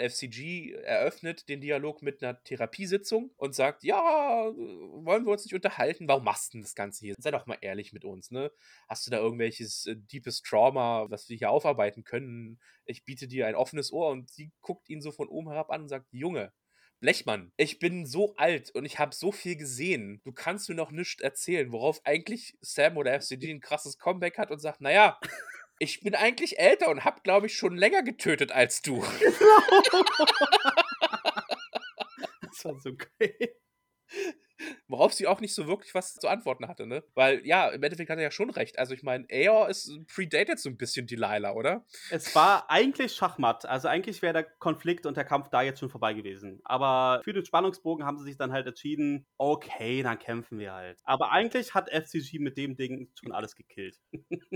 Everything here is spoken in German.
FCG eröffnet den Dialog mit einer Therapiesitzung und sagt, ja, wollen wir uns nicht unterhalten? Warum machst du denn das Ganze hier? Sei doch mal ehrlich mit uns, ne? Hast du da irgendwelches äh, deepes Trauma, was wir hier aufarbeiten können? Ich biete dir ein offenes Ohr und sie guckt ihn so von oben herab an und sagt, Junge, Blechmann, ich bin so alt und ich habe so viel gesehen. Du kannst mir noch nichts erzählen, worauf eigentlich Sam oder FCG ein krasses Comeback hat und sagt, naja, ich bin eigentlich älter und habe, glaube ich, schon länger getötet als du. das war so geil. Worauf sie auch nicht so wirklich was zu antworten hatte, ne? Weil, ja, im Endeffekt hat er ja schon recht. Also, ich meine, Aeor ist predated so ein bisschen Delilah, oder? Es war eigentlich Schachmatt. Also, eigentlich wäre der Konflikt und der Kampf da jetzt schon vorbei gewesen. Aber für den Spannungsbogen haben sie sich dann halt entschieden, okay, dann kämpfen wir halt. Aber eigentlich hat FCG mit dem Ding schon alles gekillt.